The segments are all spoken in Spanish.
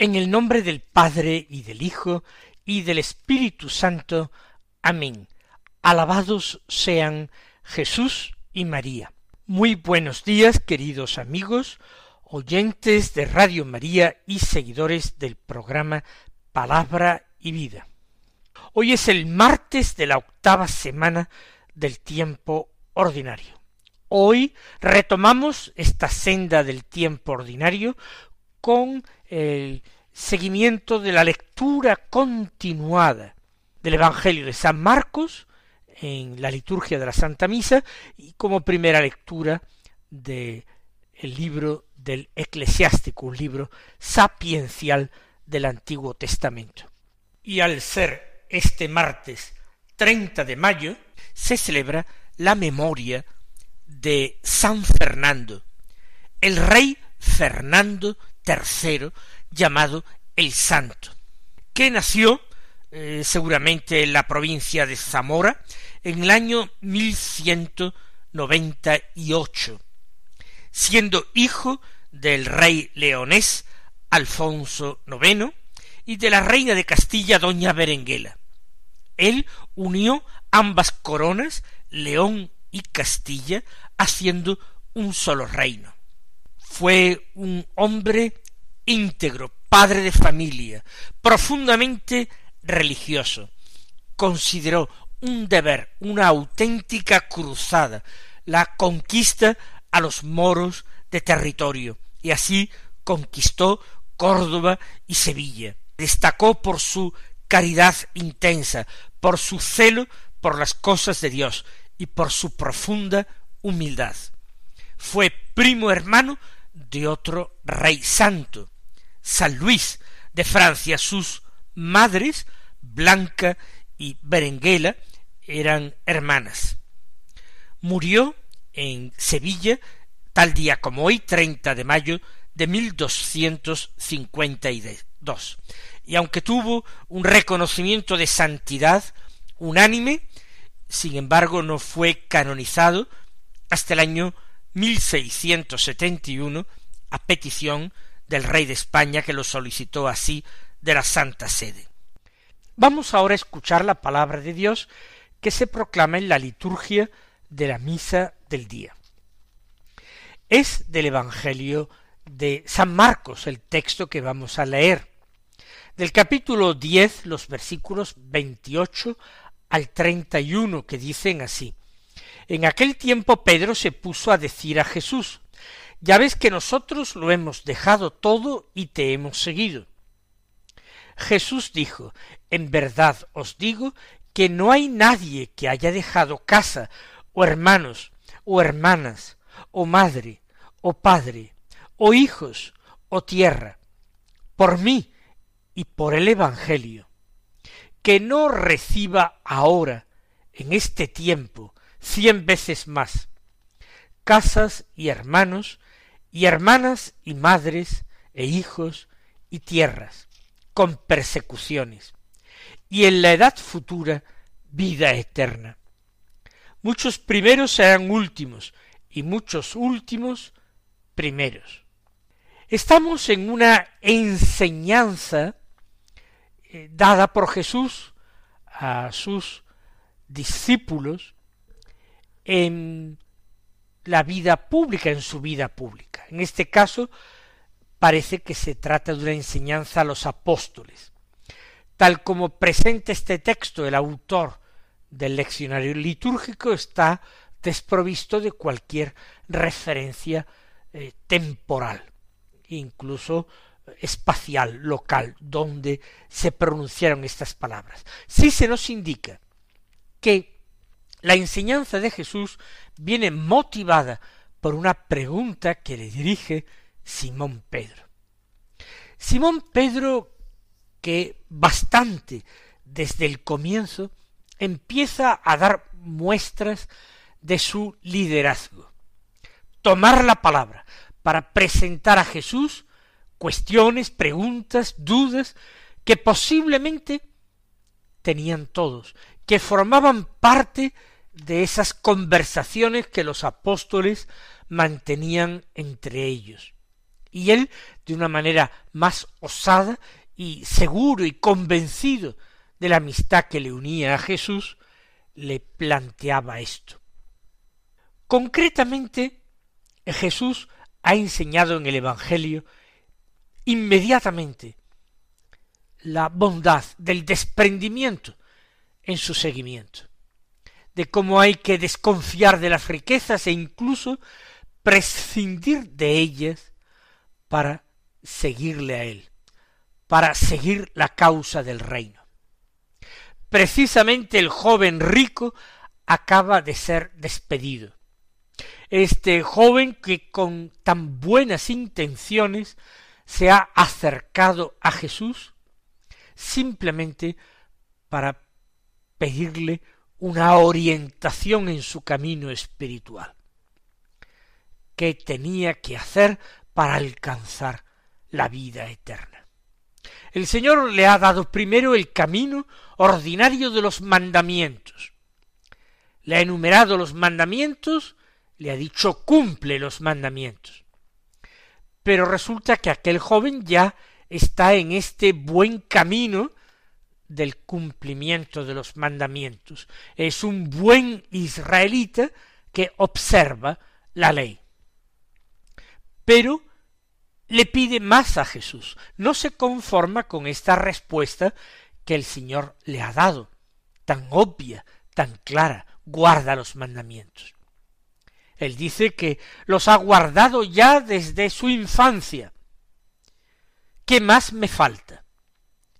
En el nombre del Padre y del Hijo y del Espíritu Santo. Amén. Alabados sean Jesús y María. Muy buenos días, queridos amigos, oyentes de Radio María y seguidores del programa Palabra y Vida. Hoy es el martes de la octava semana del tiempo ordinario. Hoy retomamos esta senda del tiempo ordinario con el seguimiento de la lectura continuada del Evangelio de San Marcos en la liturgia de la Santa Misa y como primera lectura del el libro del eclesiástico, un libro sapiencial del Antiguo Testamento. Y al ser este martes 30 de mayo, se celebra la memoria de San Fernando, el rey Fernando tercero llamado el Santo, que nació eh, seguramente en la provincia de Zamora en el año ocho, siendo hijo del rey leonés Alfonso IX y de la reina de Castilla doña Berenguela. Él unió ambas coronas, León y Castilla, haciendo un solo reino. Fue un hombre íntegro, padre de familia, profundamente religioso. Consideró un deber, una auténtica cruzada, la conquista a los moros de territorio, y así conquistó Córdoba y Sevilla. Destacó por su caridad intensa, por su celo por las cosas de Dios y por su profunda humildad. Fue primo hermano de otro rey santo, San Luis de Francia. Sus madres, Blanca y Berenguela, eran hermanas. Murió en Sevilla tal día como hoy, 30 de mayo de 1252. Y aunque tuvo un reconocimiento de santidad unánime, sin embargo no fue canonizado hasta el año 1671 a petición del rey de España que lo solicitó así de la Santa Sede. Vamos ahora a escuchar la palabra de Dios que se proclama en la liturgia de la misa del día. Es del Evangelio de San Marcos el texto que vamos a leer, del capítulo diez los versículos veintiocho al treinta y uno que dicen así en aquel tiempo Pedro se puso a decir a Jesús, ya ves que nosotros lo hemos dejado todo y te hemos seguido. Jesús dijo, en verdad os digo que no hay nadie que haya dejado casa, o hermanos, o hermanas, o madre, o padre, o hijos, o tierra, por mí y por el Evangelio, que no reciba ahora, en este tiempo, cien veces más, casas y hermanos, y hermanas y madres, e hijos y tierras, con persecuciones, y en la edad futura vida eterna. Muchos primeros serán últimos, y muchos últimos primeros. Estamos en una enseñanza eh, dada por Jesús a sus discípulos en la vida pública, en su vida pública. En este caso, parece que se trata de una enseñanza a los apóstoles. Tal como presenta este texto el autor del leccionario litúrgico, está desprovisto de cualquier referencia eh, temporal, incluso espacial, local, donde se pronunciaron estas palabras. Sí se nos indica que La enseñanza de Jesús viene motivada por una pregunta que le dirige Simón Pedro. Simón Pedro, que bastante desde el comienzo empieza a dar muestras de su liderazgo. Tomar la palabra para presentar a Jesús cuestiones, preguntas, dudas que posiblemente tenían todos, que formaban parte de esas conversaciones que los apóstoles mantenían entre ellos. Y él, de una manera más osada y seguro y convencido de la amistad que le unía a Jesús, le planteaba esto. Concretamente, Jesús ha enseñado en el Evangelio inmediatamente la bondad del desprendimiento en su seguimiento, de cómo hay que desconfiar de las riquezas e incluso prescindir de ellas para seguirle a él, para seguir la causa del reino. Precisamente el joven rico acaba de ser despedido. Este joven que con tan buenas intenciones se ha acercado a Jesús simplemente para pedirle una orientación en su camino espiritual. ¿Qué tenía que hacer para alcanzar la vida eterna? El Señor le ha dado primero el camino ordinario de los mandamientos. Le ha enumerado los mandamientos, le ha dicho cumple los mandamientos. Pero resulta que aquel joven ya está en este buen camino del cumplimiento de los mandamientos. Es un buen israelita que observa la ley. Pero le pide más a Jesús. No se conforma con esta respuesta que el Señor le ha dado, tan obvia, tan clara, guarda los mandamientos. Él dice que los ha guardado ya desde su infancia. ¿Qué más me falta?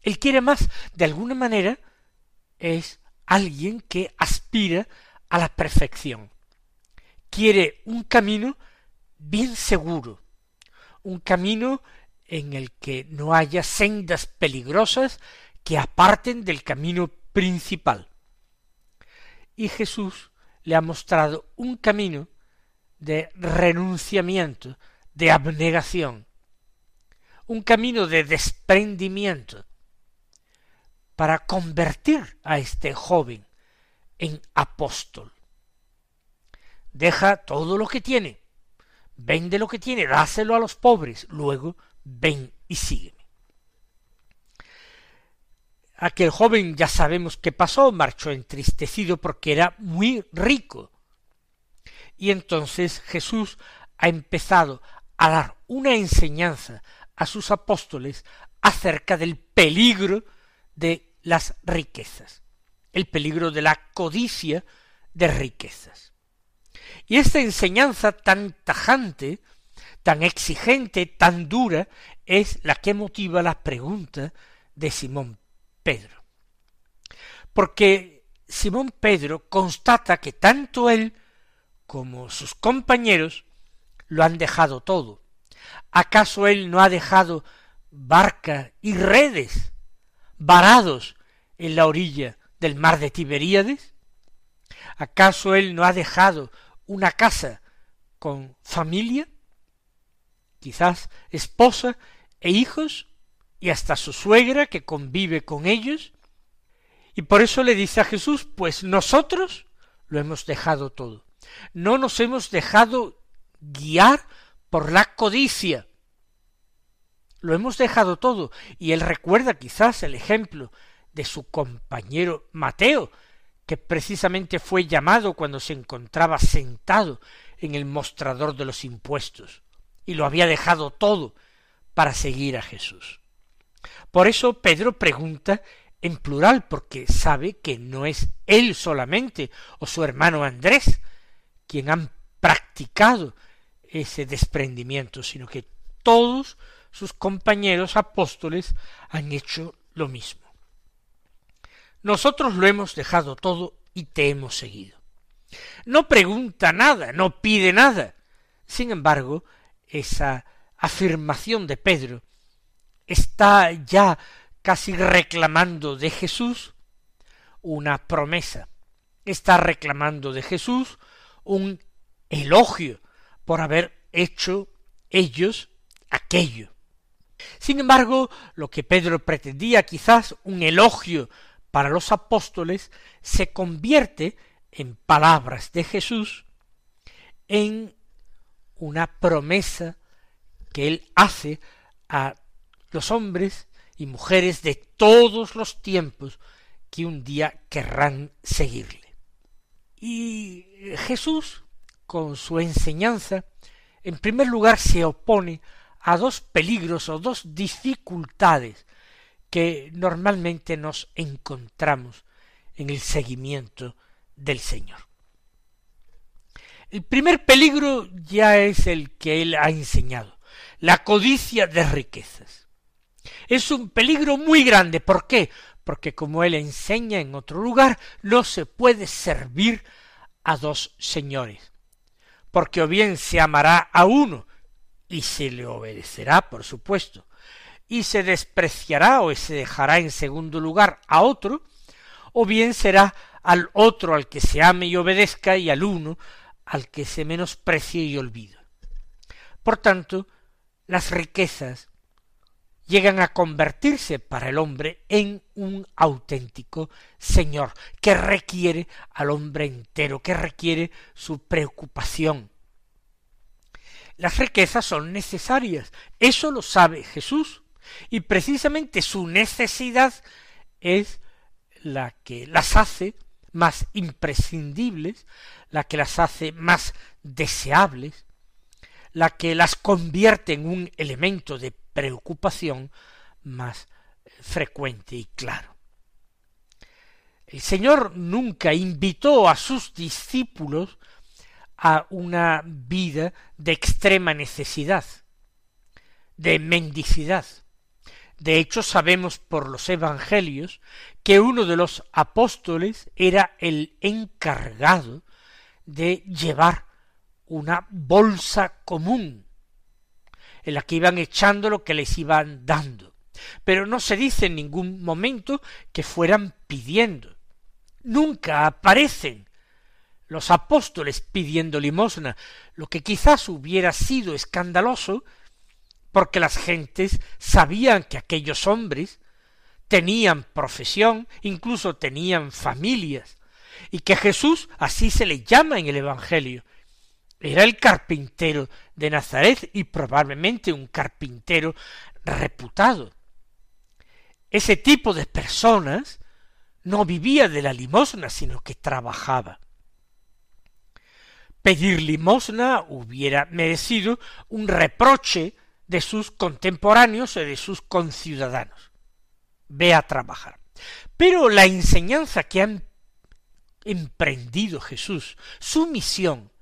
Él quiere más. De alguna manera es alguien que aspira a la perfección. Quiere un camino bien seguro, un camino en el que no haya sendas peligrosas que aparten del camino principal. Y Jesús le ha mostrado un camino de renunciamiento, de abnegación, un camino de desprendimiento para convertir a este joven en apóstol. Deja todo lo que tiene, vende lo que tiene, dáselo a los pobres, luego ven y sígueme. Aquel joven ya sabemos qué pasó, marchó entristecido porque era muy rico. Y entonces Jesús ha empezado a dar una enseñanza a sus apóstoles acerca del peligro de las riquezas, el peligro de la codicia de riquezas. Y esta enseñanza tan tajante, tan exigente, tan dura, es la que motiva la pregunta de Simón Pedro. Porque Simón Pedro constata que tanto él como sus compañeros lo han dejado todo. ¿Acaso él no ha dejado barca y redes varados en la orilla del mar de Tiberíades? ¿Acaso él no ha dejado una casa con familia, quizás esposa e hijos, y hasta su suegra que convive con ellos? Y por eso le dice a Jesús, pues nosotros lo hemos dejado todo. No nos hemos dejado guiar por la codicia. Lo hemos dejado todo. Y él recuerda quizás el ejemplo de su compañero Mateo, que precisamente fue llamado cuando se encontraba sentado en el mostrador de los impuestos, y lo había dejado todo para seguir a Jesús. Por eso Pedro pregunta en plural, porque sabe que no es él solamente o su hermano Andrés quien han practicado ese desprendimiento, sino que todos sus compañeros apóstoles han hecho lo mismo. Nosotros lo hemos dejado todo y te hemos seguido. No pregunta nada, no pide nada. Sin embargo, esa afirmación de Pedro está ya casi reclamando de Jesús una promesa, está reclamando de Jesús un elogio por haber hecho ellos aquello. Sin embargo, lo que Pedro pretendía quizás un elogio para los apóstoles se convierte en palabras de Jesús en una promesa que él hace a los hombres y mujeres de todos los tiempos que un día querrán seguirle. Y Jesús, con su enseñanza, en primer lugar se opone a dos peligros o dos dificultades que normalmente nos encontramos en el seguimiento del Señor. El primer peligro ya es el que él ha enseñado, la codicia de riquezas. Es un peligro muy grande. ¿Por qué? Porque como él enseña en otro lugar, no se puede servir a dos señores. Porque o bien se amará a uno y se le obedecerá, por supuesto, y se despreciará o se dejará en segundo lugar a otro, o bien será al otro al que se ame y obedezca y al uno al que se menosprecie y olvida. Por tanto, las riquezas llegan a convertirse para el hombre en un auténtico Señor, que requiere al hombre entero, que requiere su preocupación, las riquezas son necesarias. Eso lo sabe Jesús. Y precisamente su necesidad es la que las hace más imprescindibles, la que las hace más deseables, la que las convierte en un elemento de preocupación más frecuente y claro. El Señor nunca invitó a sus discípulos a una vida de extrema necesidad, de mendicidad. De hecho, sabemos por los evangelios que uno de los apóstoles era el encargado de llevar una bolsa común en la que iban echando lo que les iban dando. Pero no se dice en ningún momento que fueran pidiendo. Nunca aparecen los apóstoles pidiendo limosna, lo que quizás hubiera sido escandaloso, porque las gentes sabían que aquellos hombres tenían profesión, incluso tenían familias, y que Jesús, así se le llama en el Evangelio, era el carpintero de Nazaret y probablemente un carpintero reputado. Ese tipo de personas no vivía de la limosna, sino que trabajaba. Pedir limosna hubiera merecido un reproche de sus contemporáneos y de sus conciudadanos. Ve a trabajar. Pero la enseñanza que ha emprendido Jesús, su misión,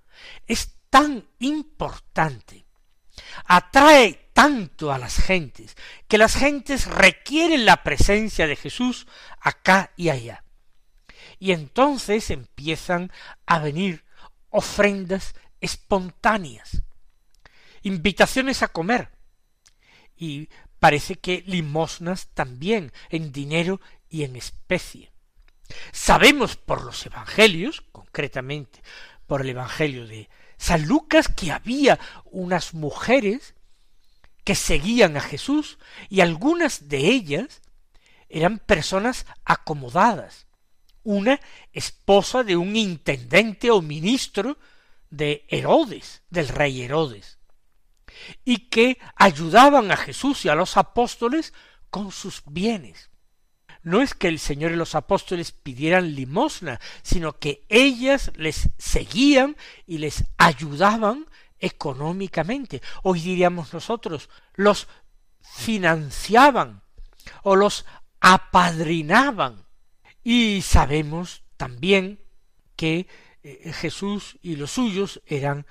es tan importante, atrae tanto a las gentes, que las gentes requieren la presencia de Jesús acá y allá. Y entonces empiezan a venir ofrendas espontáneas, invitaciones a comer, y parece que limosnas también en dinero y en especie. Sabemos por los evangelios, concretamente por el evangelio de San Lucas, que había unas mujeres que seguían a Jesús y algunas de ellas eran personas acomodadas, una esposa de un intendente o ministro de Herodes, del rey Herodes, y que ayudaban a Jesús y a los apóstoles con sus bienes. No es que el Señor y los apóstoles pidieran limosna, sino que ellas les seguían y les ayudaban económicamente. Hoy diríamos nosotros, los financiaban o los apadrinaban y sabemos también que eh, Jesús y los suyos eran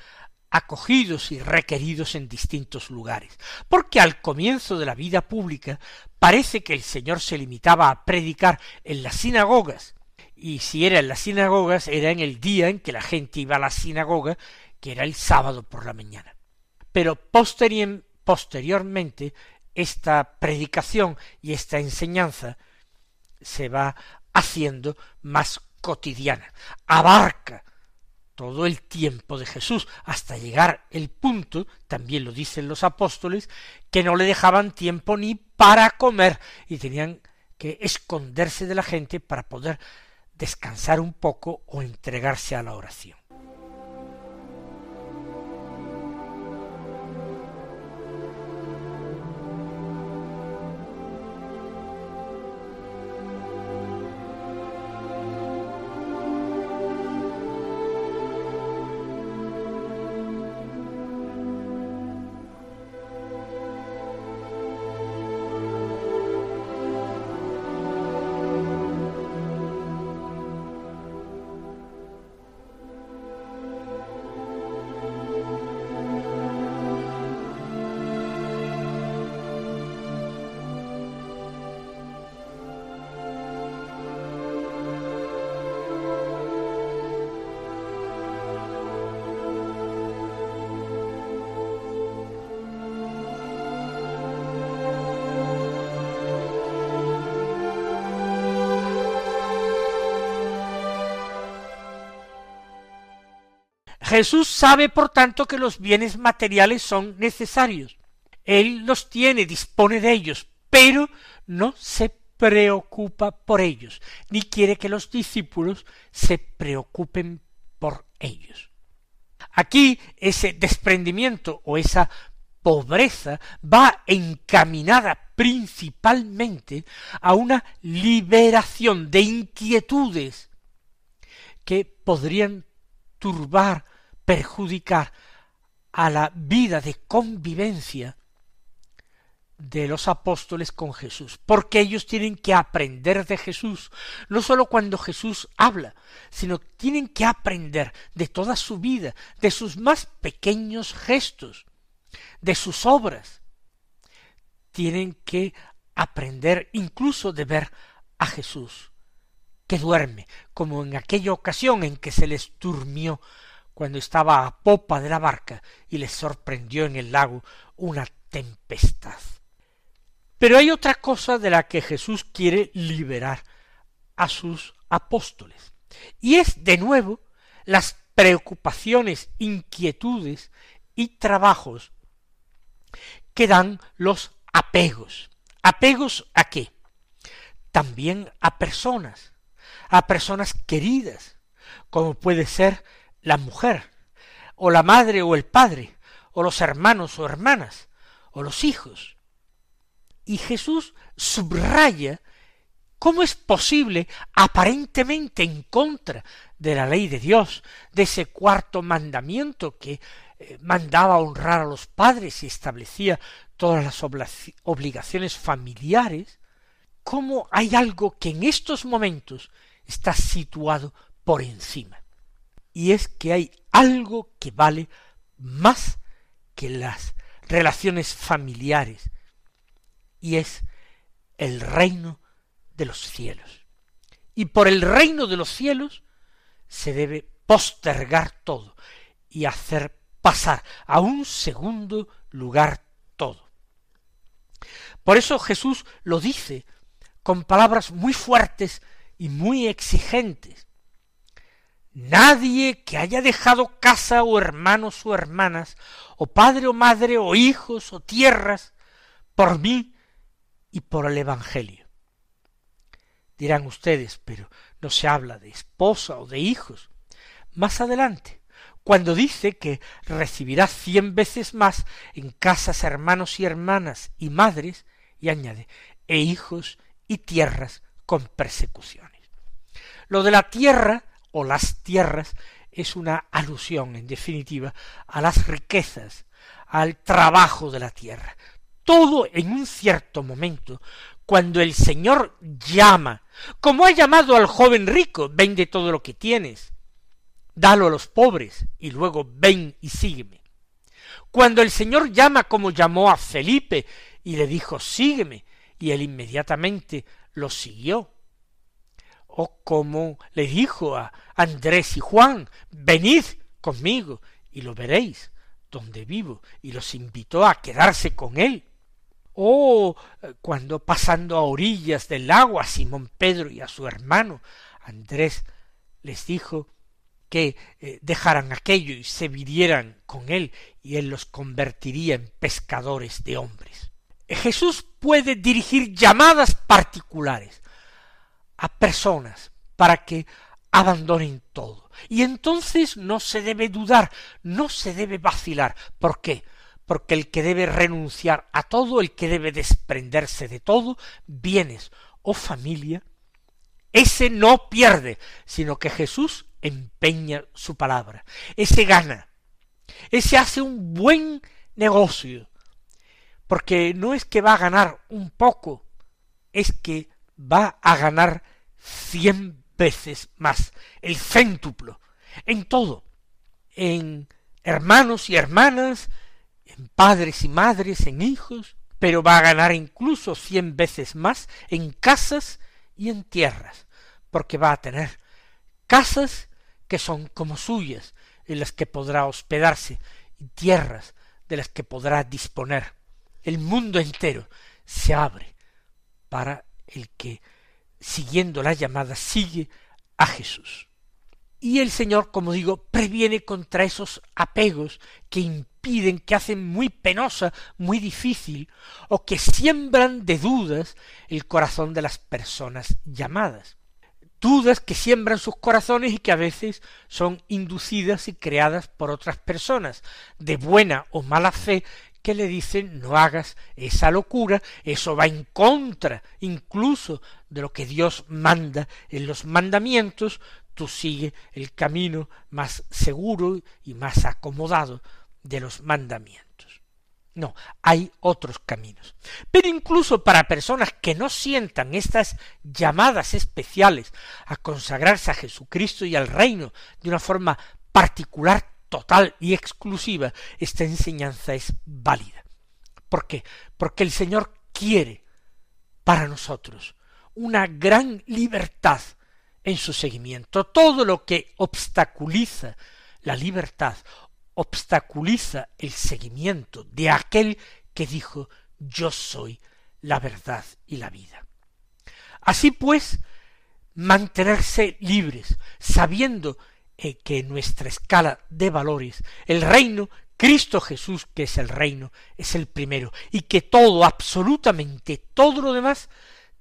acogidos y requeridos en distintos lugares, porque al comienzo de la vida pública parece que el Señor se limitaba a predicar en las sinagogas y si era en las sinagogas, era en el día en que la gente iba a la sinagoga, que era el sábado por la mañana. Pero posteriormente esta predicación y esta enseñanza se va haciendo más cotidiana, abarca todo el tiempo de Jesús, hasta llegar el punto, también lo dicen los apóstoles, que no le dejaban tiempo ni para comer y tenían que esconderse de la gente para poder descansar un poco o entregarse a la oración. Jesús sabe, por tanto, que los bienes materiales son necesarios. Él los tiene, dispone de ellos, pero no se preocupa por ellos, ni quiere que los discípulos se preocupen por ellos. Aquí ese desprendimiento o esa pobreza va encaminada principalmente a una liberación de inquietudes que podrían turbar perjudicar a la vida de convivencia de los apóstoles con Jesús, porque ellos tienen que aprender de Jesús, no sólo cuando Jesús habla, sino tienen que aprender de toda su vida, de sus más pequeños gestos, de sus obras. Tienen que aprender incluso de ver a Jesús, que duerme, como en aquella ocasión en que se les durmió cuando estaba a popa de la barca y les sorprendió en el lago una tempestad. Pero hay otra cosa de la que Jesús quiere liberar a sus apóstoles, y es de nuevo las preocupaciones, inquietudes y trabajos que dan los apegos. ¿Apegos a qué? También a personas, a personas queridas, como puede ser la mujer, o la madre o el padre, o los hermanos o hermanas, o los hijos. Y Jesús subraya cómo es posible, aparentemente en contra de la ley de Dios, de ese cuarto mandamiento que eh, mandaba honrar a los padres y establecía todas las obligaciones familiares, cómo hay algo que en estos momentos está situado por encima y es que hay algo que vale más que las relaciones familiares, y es el reino de los cielos. Y por el reino de los cielos se debe postergar todo y hacer pasar a un segundo lugar todo. Por eso Jesús lo dice con palabras muy fuertes y muy exigentes. Nadie que haya dejado casa o hermanos o hermanas, o padre o madre o hijos o tierras, por mí y por el Evangelio. Dirán ustedes, pero no se habla de esposa o de hijos. Más adelante, cuando dice que recibirá cien veces más en casas hermanos y hermanas y madres, y añade, e hijos y tierras con persecuciones. Lo de la tierra o las tierras es una alusión, en definitiva, a las riquezas, al trabajo de la tierra. Todo en un cierto momento, cuando el Señor llama, como ha llamado al joven rico, vende todo lo que tienes, dalo a los pobres, y luego ven y sígueme. Cuando el Señor llama como llamó a Felipe, y le dijo sígueme, y él inmediatamente lo siguió o como le dijo a Andrés y Juan, venid conmigo y lo veréis donde vivo, y los invitó a quedarse con él. O cuando pasando a orillas del lago a Simón Pedro y a su hermano Andrés les dijo que eh, dejaran aquello y se vinieran con él y él los convertiría en pescadores de hombres. Jesús puede dirigir llamadas particulares a personas para que abandonen todo. Y entonces no se debe dudar, no se debe vacilar. ¿Por qué? Porque el que debe renunciar a todo, el que debe desprenderse de todo, bienes o familia, ese no pierde, sino que Jesús empeña su palabra. Ese gana. Ese hace un buen negocio. Porque no es que va a ganar un poco, es que va a ganar cien veces más, el céntuplo, en todo, en hermanos y hermanas, en padres y madres, en hijos, pero va a ganar incluso cien veces más en casas y en tierras, porque va a tener casas que son como suyas, en las que podrá hospedarse, y tierras de las que podrá disponer. El mundo entero se abre para el que, siguiendo la llamada, sigue a Jesús. Y el Señor, como digo, previene contra esos apegos que impiden, que hacen muy penosa, muy difícil, o que siembran de dudas el corazón de las personas llamadas dudas que siembran sus corazones y que a veces son inducidas y creadas por otras personas, de buena o mala fe, que le dicen no hagas esa locura, eso va en contra incluso de lo que Dios manda en los mandamientos, tú sigue el camino más seguro y más acomodado de los mandamientos. No, hay otros caminos. Pero incluso para personas que no sientan estas llamadas especiales a consagrarse a Jesucristo y al reino de una forma particular, total y exclusiva, esta enseñanza es válida. ¿Por qué? Porque el Señor quiere para nosotros una gran libertad en su seguimiento. Todo lo que obstaculiza la libertad obstaculiza el seguimiento de aquel que dijo yo soy la verdad y la vida. Así pues, mantenerse libres, sabiendo eh, que en nuestra escala de valores el reino, Cristo Jesús, que es el reino, es el primero, y que todo, absolutamente todo lo demás,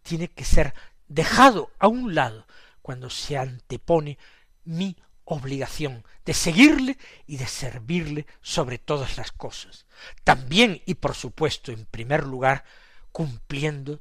tiene que ser dejado a un lado cuando se antepone mi obligación de seguirle y de servirle sobre todas las cosas, también y por supuesto en primer lugar cumpliendo